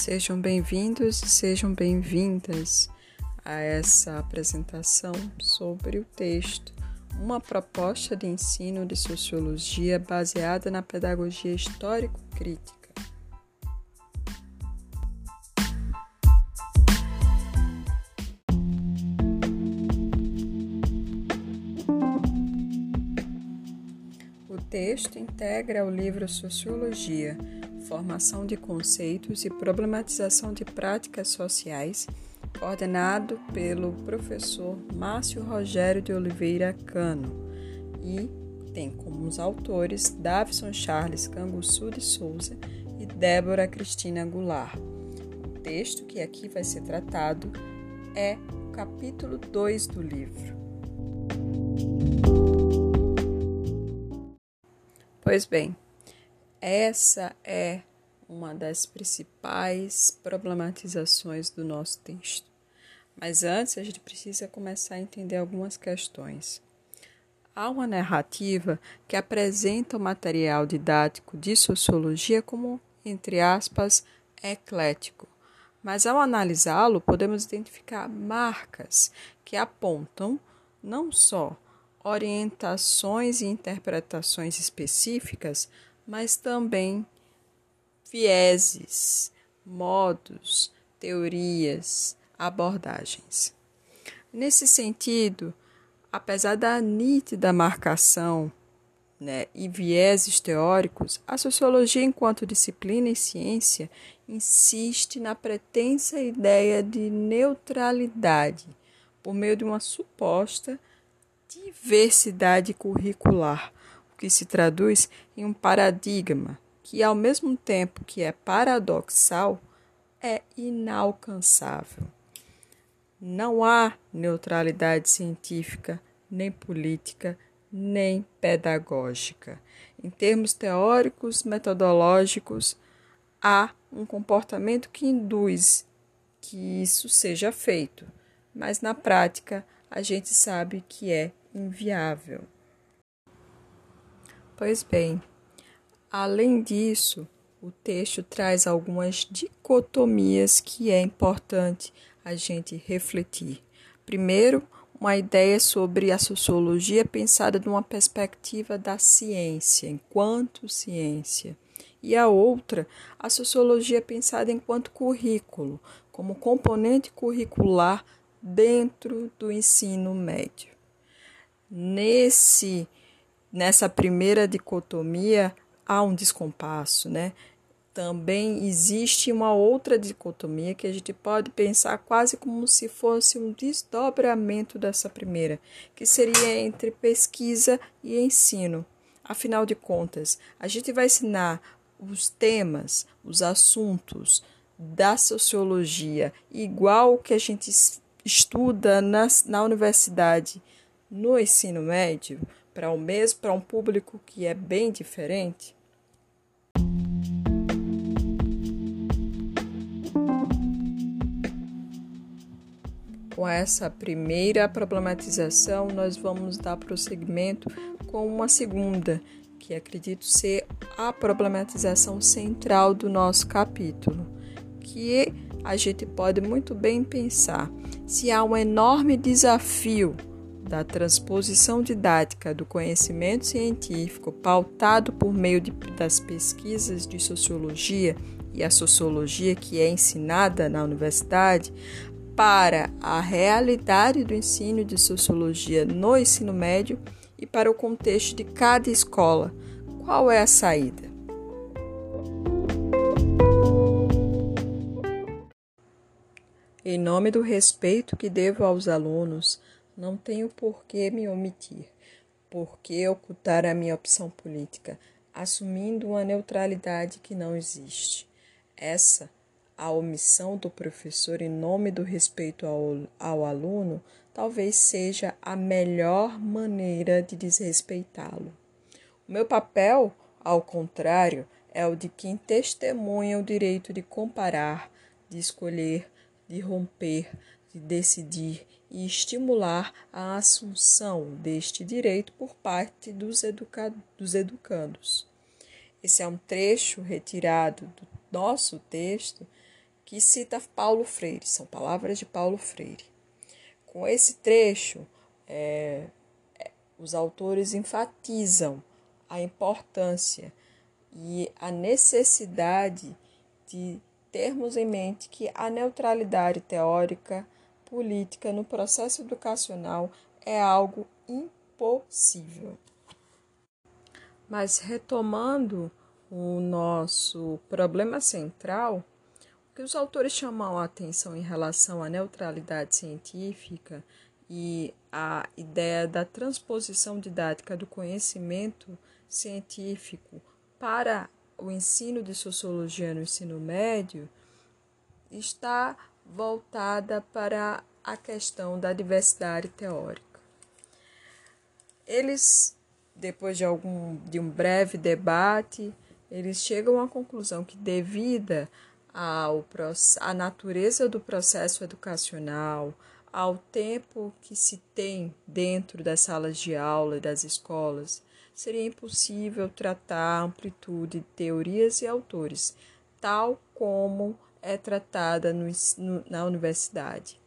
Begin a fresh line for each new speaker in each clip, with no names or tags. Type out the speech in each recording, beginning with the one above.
Sejam bem-vindos e sejam bem-vindas a essa apresentação sobre o texto Uma proposta de ensino de sociologia baseada na pedagogia histórico-crítica. O texto integra o livro Sociologia formação de conceitos e problematização de práticas sociais, coordenado pelo professor Márcio Rogério de Oliveira Cano, e tem como os autores Davison Charles Canguçu de Souza e Débora Cristina Goulart. O texto que aqui vai ser tratado é o capítulo 2 do livro. Pois bem, essa é uma das principais problematizações do nosso texto. Mas antes, a gente precisa começar a entender algumas questões. Há uma narrativa que apresenta o material didático de sociologia como, entre aspas, eclético. Mas ao analisá-lo, podemos identificar marcas que apontam não só orientações e interpretações específicas, mas também vieses, modos, teorias, abordagens. Nesse sentido, apesar da nítida marcação né, e vieses teóricos, a sociologia, enquanto disciplina e ciência, insiste na pretensa ideia de neutralidade por meio de uma suposta diversidade curricular que se traduz em um paradigma que, ao mesmo tempo que é paradoxal, é inalcançável. Não há neutralidade científica, nem política, nem pedagógica. Em termos teóricos, metodológicos, há um comportamento que induz que isso seja feito, mas na prática a gente sabe que é inviável. Pois bem, além disso, o texto traz algumas dicotomias que é importante a gente refletir. Primeiro, uma ideia sobre a sociologia pensada de uma perspectiva da ciência, enquanto ciência. E a outra, a sociologia pensada enquanto currículo, como componente curricular dentro do ensino médio. Nesse nessa primeira dicotomia há um descompasso, né? Também existe uma outra dicotomia que a gente pode pensar quase como se fosse um desdobramento dessa primeira, que seria entre pesquisa e ensino. Afinal de contas, a gente vai ensinar os temas, os assuntos da sociologia igual que a gente estuda na, na universidade no ensino médio para o mesmo para um público que é bem diferente? Com essa primeira problematização, nós vamos dar prosseguimento com uma segunda, que acredito ser a problematização central do nosso capítulo, que a gente pode muito bem pensar se há um enorme desafio da transposição didática do conhecimento científico pautado por meio de, das pesquisas de sociologia e a sociologia que é ensinada na universidade para a realidade do ensino de sociologia no ensino médio e para o contexto de cada escola. Qual é a saída? Em nome do respeito que devo aos alunos, não tenho por que me omitir, por que ocultar a minha opção política, assumindo uma neutralidade que não existe. Essa, a omissão do professor em nome do respeito ao, ao aluno, talvez seja a melhor maneira de desrespeitá-lo. O meu papel, ao contrário, é o de quem testemunha o direito de comparar, de escolher, de romper, de decidir e estimular a assunção deste direito por parte dos, educa dos educandos. Esse é um trecho retirado do nosso texto que cita Paulo Freire, são palavras de Paulo Freire. Com esse trecho, é, é os autores enfatizam a importância e a necessidade de termos em mente que a neutralidade teórica política no processo educacional é algo impossível. Mas retomando o nosso problema central, o que os autores chamam a atenção em relação à neutralidade científica e a ideia da transposição didática do conhecimento científico para o ensino de sociologia no ensino médio está voltada para a questão da diversidade teórica. Eles, depois de algum de um breve debate, eles chegam à conclusão que devido ao à natureza do processo educacional, ao tempo que se tem dentro das salas de aula e das escolas, seria impossível tratar a amplitude de teorias e autores, tal como é tratada no, no, na universidade.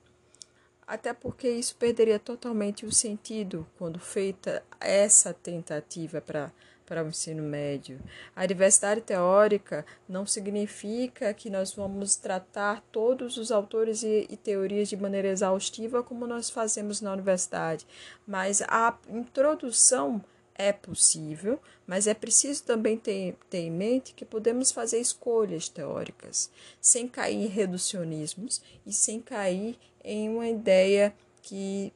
Até porque isso perderia totalmente o sentido quando feita essa tentativa para para o ensino médio. A diversidade teórica não significa que nós vamos tratar todos os autores e, e, teorias de maneira exaustiva como nós fazemos na universidade, mas a introdução é possível, mas é preciso também ter, ter em mente que podemos fazer escolhas teóricas, sem cair em reducionismos e sem cair em uma ideia que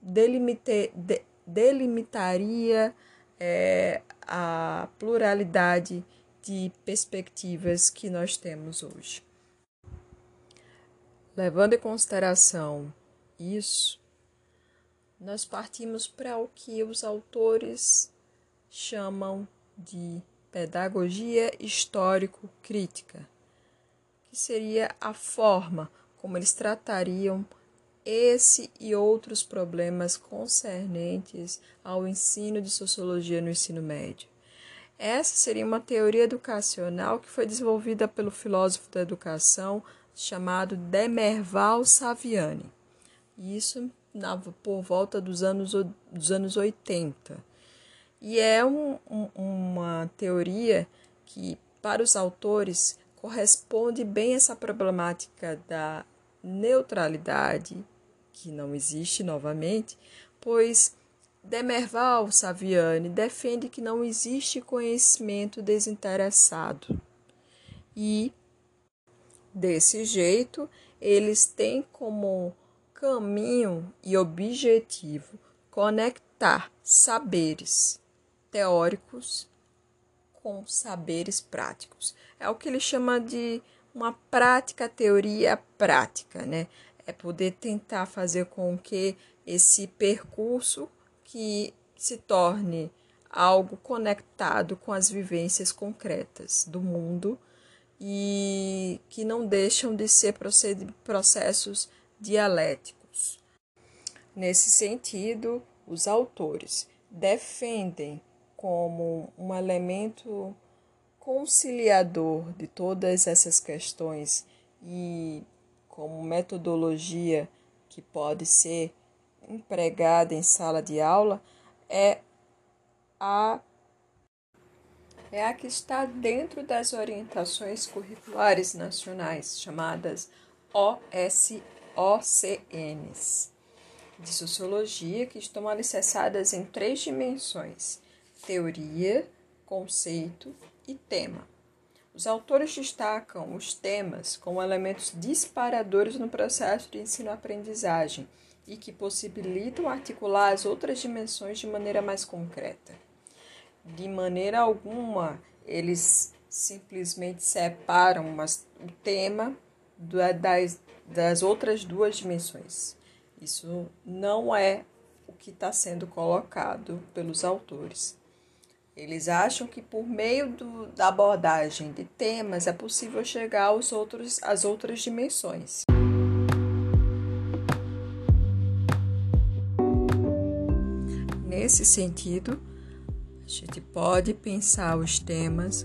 delimite, de, delimitaria é, a pluralidade de perspectivas que nós temos hoje. Levando em consideração isso, nós partimos para o que os autores chamam de pedagogia histórico-crítica, que seria a forma como eles tratariam esse e outros problemas concernentes ao ensino de sociologia no ensino médio. Essa seria uma teoria educacional que foi desenvolvida pelo filósofo da educação chamado Demerval Saviani. Isso na, por volta dos anos, dos anos 80. E é um, um, uma teoria que, para os autores, corresponde bem a essa problemática da neutralidade, que não existe novamente, pois Demerval Saviani defende que não existe conhecimento desinteressado. E, desse jeito, eles têm como caminho e objetivo conectar saberes teóricos com saberes práticos. É o que ele chama de uma prática teoria prática, né? É poder tentar fazer com que esse percurso que se torne algo conectado com as vivências concretas do mundo e que não deixam de ser processos dialéticos. Nesse sentido, os autores defendem como um elemento conciliador de todas essas questões e como metodologia que pode ser empregada em sala de aula é a é a que está dentro das orientações curriculares nacionais chamadas OSI OCNs de sociologia que estão alicerçadas em três dimensões: teoria, conceito e tema. Os autores destacam os temas como elementos disparadores no processo de ensino-aprendizagem e que possibilitam articular as outras dimensões de maneira mais concreta. De maneira alguma, eles simplesmente separam o tema das das outras duas dimensões. Isso não é o que está sendo colocado pelos autores. Eles acham que por meio do, da abordagem de temas é possível chegar aos outros, às outras dimensões. Nesse sentido, a gente pode pensar os temas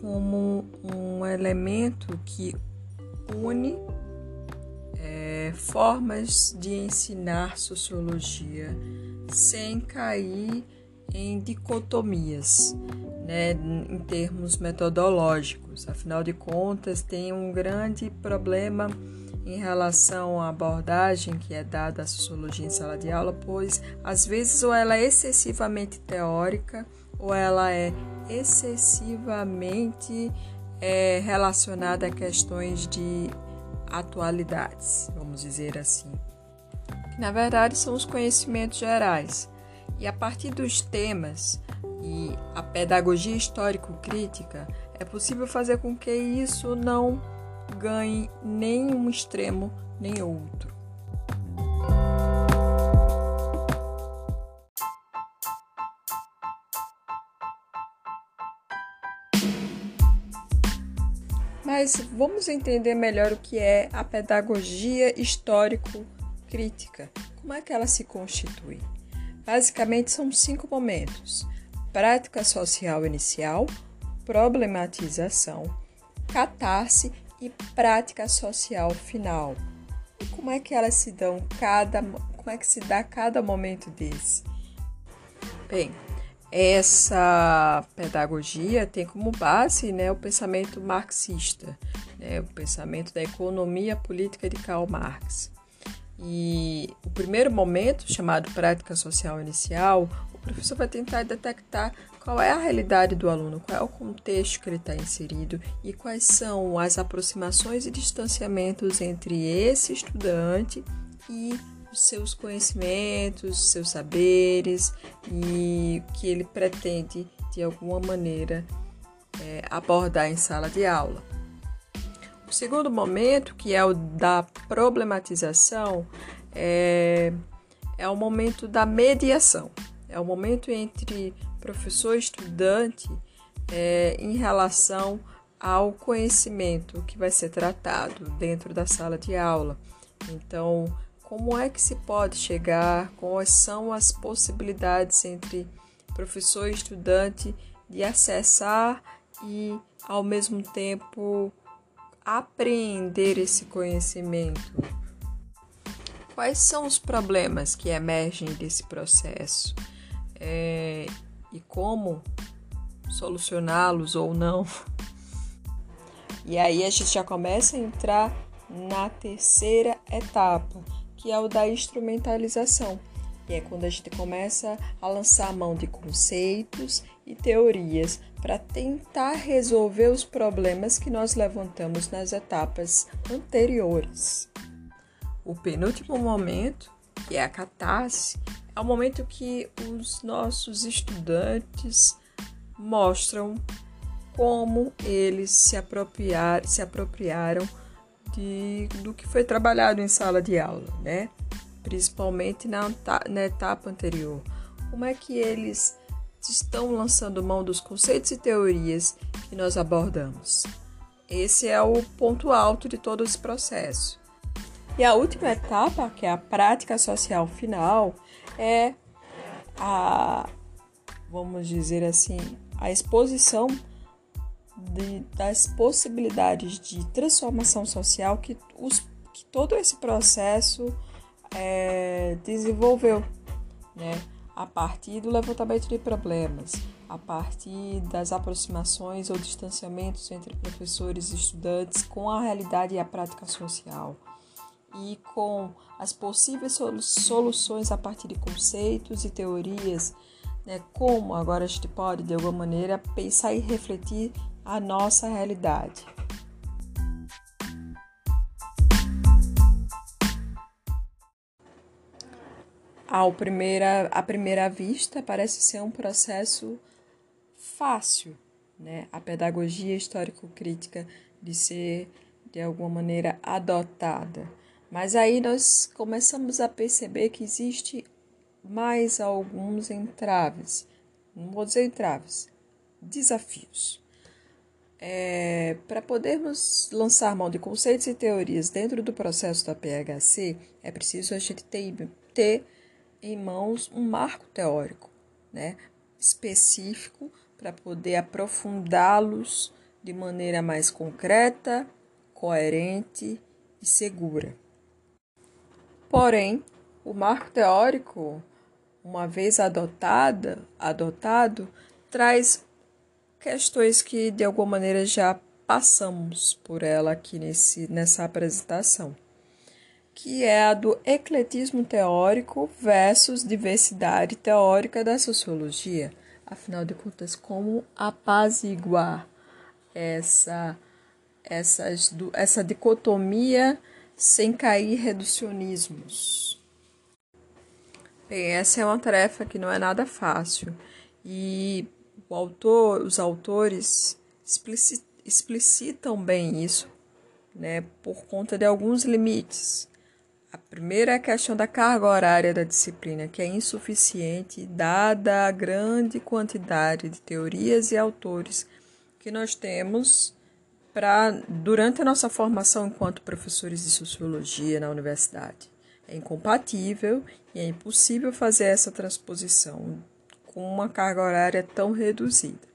como um elemento que une formas de ensinar sociologia sem cair em dicotomias, né, em termos metodológicos. Afinal de contas, tem um grande problema em relação à abordagem que é dada à sociologia em sala de aula, pois às vezes ou ela é excessivamente teórica ou ela é excessivamente é, relacionada a questões de atualidades, vamos dizer assim. Que na verdade são os conhecimentos gerais. E a partir dos temas e a pedagogia histórico-crítica, é possível fazer com que isso não ganhe nem um extremo nem outro. Mas vamos entender melhor o que é a pedagogia histórico-crítica. Como é que ela se constitui? Basicamente, são cinco momentos: prática social inicial, problematização, catarse e prática social final. E como é que elas se dão cada como é que se dá cada momento desse? Bem, essa pedagogia tem como base né, o pensamento marxista, né, o pensamento da economia política de Karl Marx. E o primeiro momento, chamado prática social inicial, o professor vai tentar detectar qual é a realidade do aluno, qual é o contexto que ele está inserido e quais são as aproximações e distanciamentos entre esse estudante e seus conhecimentos, seus saberes e o que ele pretende de alguma maneira é, abordar em sala de aula. O segundo momento, que é o da problematização, é, é o momento da mediação. É o momento entre professor e estudante é, em relação ao conhecimento que vai ser tratado dentro da sala de aula. Então, como é que se pode chegar, quais são as possibilidades entre professor e estudante de acessar e, ao mesmo tempo, apreender esse conhecimento? Quais são os problemas que emergem desse processo é, e como solucioná-los ou não? E aí a gente já começa a entrar na terceira etapa, que é o da instrumentalização. E é quando a gente começa a lançar a mão de conceitos e teorias para tentar resolver os problemas que nós levantamos nas etapas anteriores. O penúltimo momento, que é a catarse, é o momento que os nossos estudantes mostram como eles se, apropriar, se apropriaram de, do que foi trabalhado em sala de aula, né? Principalmente na, na etapa anterior. Como é que eles estão lançando mão dos conceitos e teorias que nós abordamos? Esse é o ponto alto de todo esse processo. E a última etapa, que é a prática social final, é a, vamos dizer assim, a exposição de, das possibilidades de transformação social que, os, que todo esse processo é, desenvolveu, né? a partir do levantamento de problemas, a partir das aproximações ou distanciamentos entre professores e estudantes com a realidade e a prática social, e com as possíveis soluções a partir de conceitos e teorias, né? como agora a gente pode, de alguma maneira, pensar e refletir a nossa realidade. Ao primeira, à primeira vista, parece ser um processo fácil, né? A pedagogia histórico-crítica de ser, de alguma maneira, adotada. Mas aí nós começamos a perceber que existe mais alguns entraves, não vou dizer entraves, desafios. É, para podermos lançar mão de conceitos e teorias dentro do processo da PHC, é preciso a gente ter, ter em mãos um marco teórico né, específico para poder aprofundá-los de maneira mais concreta, coerente e segura. Porém, o marco teórico, uma vez adotada, adotado, traz questões que de alguma maneira já passamos por ela aqui nesse, nessa apresentação, que é a do ecletismo teórico versus diversidade teórica da sociologia. Afinal de contas, como apaziguar essa, essas, essa dicotomia sem cair em reducionismos? Bem, essa é uma tarefa que não é nada fácil e o autor, os autores explicitam bem isso, né, por conta de alguns limites. A primeira é a questão da carga horária da disciplina, que é insuficiente dada a grande quantidade de teorias e autores que nós temos para durante a nossa formação enquanto professores de sociologia na universidade. É incompatível e é impossível fazer essa transposição com uma carga horária tão reduzida.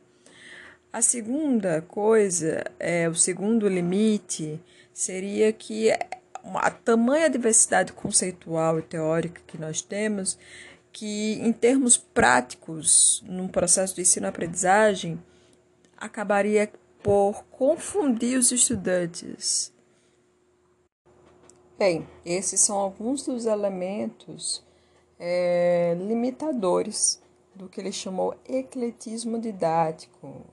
A segunda coisa, é, o segundo limite, seria que a tamanha diversidade conceitual e teórica que nós temos, que em termos práticos, num processo de ensino-aprendizagem, acabaria por confundir os estudantes. Bem, esses são alguns dos elementos é, limitadores do que ele chamou ecletismo didático.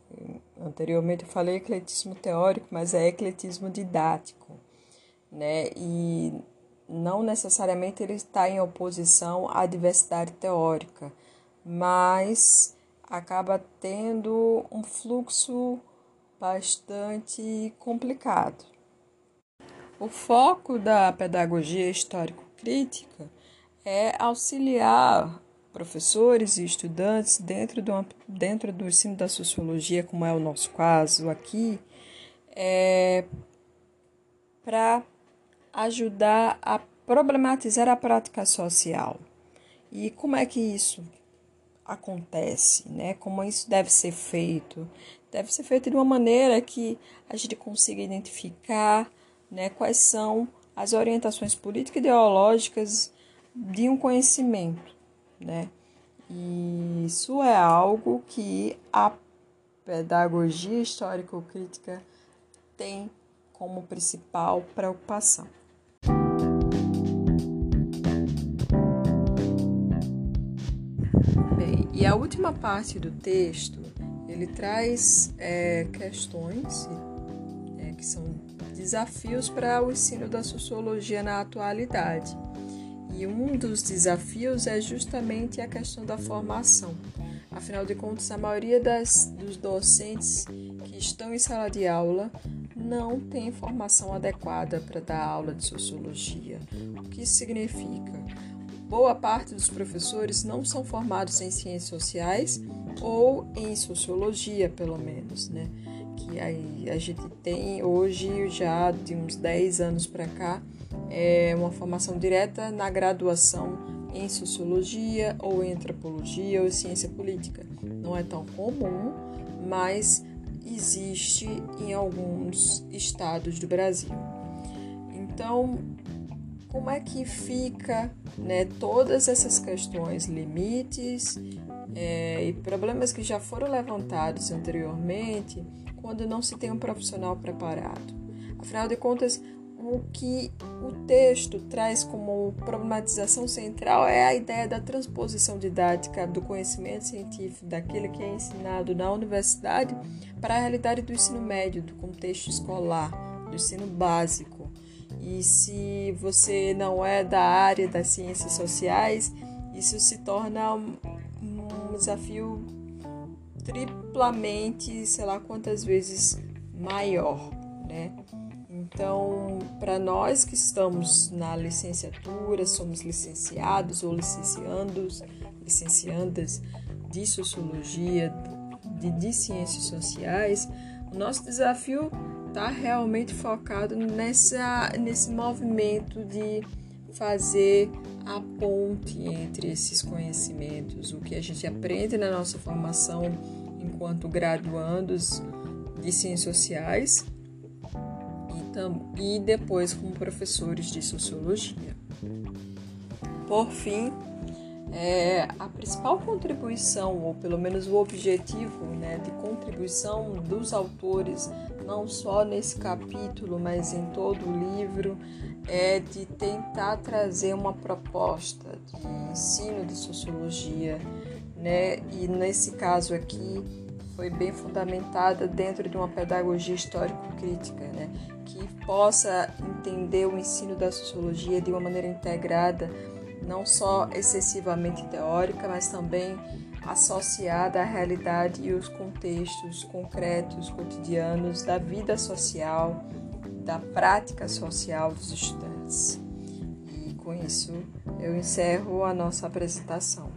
Anteriormente eu falei ecletismo teórico, mas é ecletismo didático, né? E não necessariamente ele está em oposição à diversidade teórica, mas acaba tendo um fluxo bastante complicado. O foco da pedagogia histórico-crítica é auxiliar professores e estudantes dentro do, dentro do ensino da sociologia, como é o nosso caso aqui, é, para ajudar a problematizar a prática social. E como é que isso acontece, né? Como isso deve ser feito? Deve ser feito de uma maneira que a gente consiga identificar, né, quais são as orientações políticas e ideológicas de um conhecimento né? E isso é algo que a pedagogia histórico-crítica tem como principal preocupação. Bem, e a última parte do texto ele traz é, questões é, que são desafios para o ensino da sociologia na atualidade. E um dos desafios é justamente a questão da formação. Afinal de contas, a maioria das, dos docentes que estão em sala de aula não tem formação adequada para dar aula de sociologia. O que isso significa? Boa parte dos professores não são formados em ciências sociais ou em sociologia, pelo menos, né? Que aí a gente tem hoje, já de uns 10 anos para cá, é uma formação direta na graduação em sociologia ou em antropologia ou ciência política. Não é tão comum, mas existe em alguns estados do Brasil. Então, como é que fica né, todas essas questões, limites é, e problemas que já foram levantados anteriormente quando não se tem um profissional preparado? Afinal de contas, o que o texto traz como problematização central é a ideia da transposição didática do conhecimento científico daquele que é ensinado na universidade para a realidade do ensino médio, do contexto escolar, do ensino básico. E se você não é da área das ciências sociais, isso se torna um, desafio triplamente, sei lá quantas vezes maior, né? Então, para nós que estamos na licenciatura, somos licenciados ou licenciandos, licenciandas de sociologia, de, de ciências sociais, o nosso desafio está realmente focado nessa, nesse movimento de fazer a ponte entre esses conhecimentos, o que a gente aprende na nossa formação enquanto graduandos de ciências sociais e depois como professores de sociologia. Por fim, é, a principal contribuição, ou pelo menos o objetivo né, de contribuição dos autores, não só nesse capítulo, mas em todo o livro, é de tentar trazer uma proposta de ensino de sociologia, né, e nesse caso aqui foi bem fundamentada dentro de uma pedagogia histórico-crítica, né, que possa entender o ensino da sociologia de uma maneira integrada não só excessivamente teórica, mas também associada à realidade e os contextos concretos, cotidianos da vida social, da prática social dos estudantes. E com isso eu encerro a nossa apresentação.